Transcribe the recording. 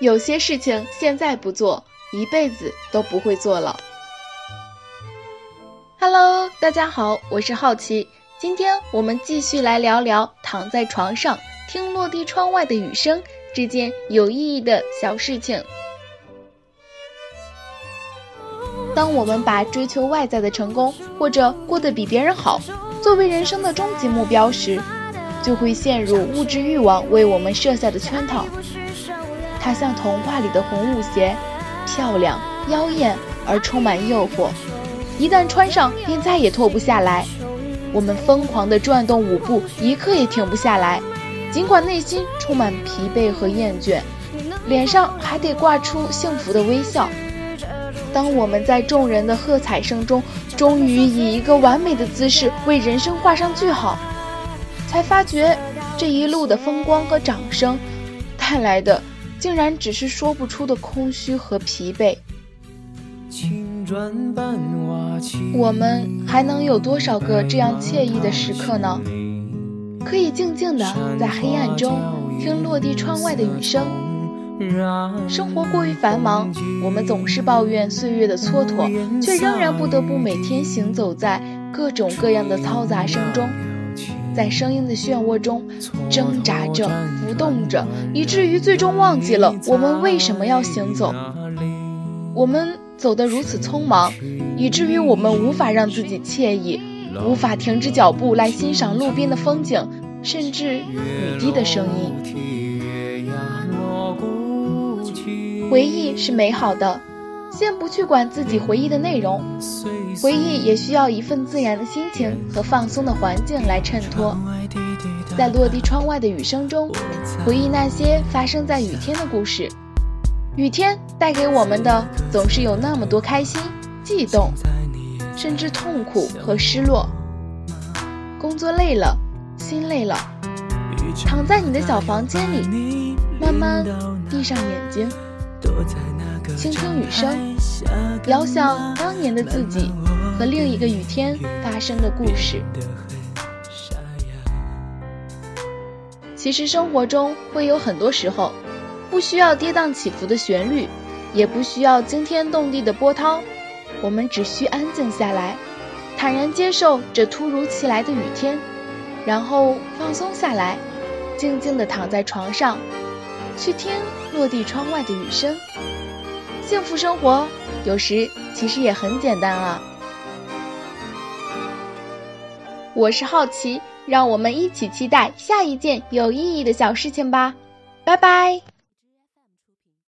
有些事情现在不做，一辈子都不会做了。Hello，大家好，我是好奇，今天我们继续来聊聊躺在床上听落地窗外的雨声这件有意义的小事情。当我们把追求外在的成功或者过得比别人好作为人生的终极目标时，就会陷入物质欲望为我们设下的圈套。它像童话里的红舞鞋，漂亮、妖艳而充满诱惑，一旦穿上便再也脱不下来。我们疯狂地转动舞步，一刻也停不下来，尽管内心充满疲惫和厌倦，脸上还得挂出幸福的微笑。当我们在众人的喝彩声中，终于以一个完美的姿势为人生画上句号，才发觉这一路的风光和掌声带来的。竟然只是说不出的空虚和疲惫。我们还能有多少个这样惬意的时刻呢？可以静静的在黑暗中听落地窗外的雨声。生活过于繁忙，我们总是抱怨岁月的蹉跎，却仍然不得不每天行走在各种各样的嘈杂声中。在声音的漩涡中挣扎着、浮动着，以至于最终忘记了我们为什么要行走。我们走得如此匆忙，以至于我们无法让自己惬意，无法停止脚步来欣赏路边的风景，甚至雨滴的声音。回忆是美好的。先不去管自己回忆的内容，回忆也需要一份自然的心情和放松的环境来衬托。在落地窗外的雨声中，回忆那些发生在雨天的故事。雨天带给我们的总是有那么多开心、悸动，甚至痛苦和失落。工作累了，心累了，躺在你的小房间里，慢慢闭上眼睛。倾听雨声，遥想当年的自己和另一个雨天发生的故事。其实生活中会有很多时候，不需要跌宕起伏的旋律，也不需要惊天动地的波涛，我们只需安静下来，坦然接受这突如其来的雨天，然后放松下来，静静地躺在床上，去听落地窗外的雨声。幸福生活有时其实也很简单啊！我是好奇，让我们一起期待下一件有意义的小事情吧！拜拜。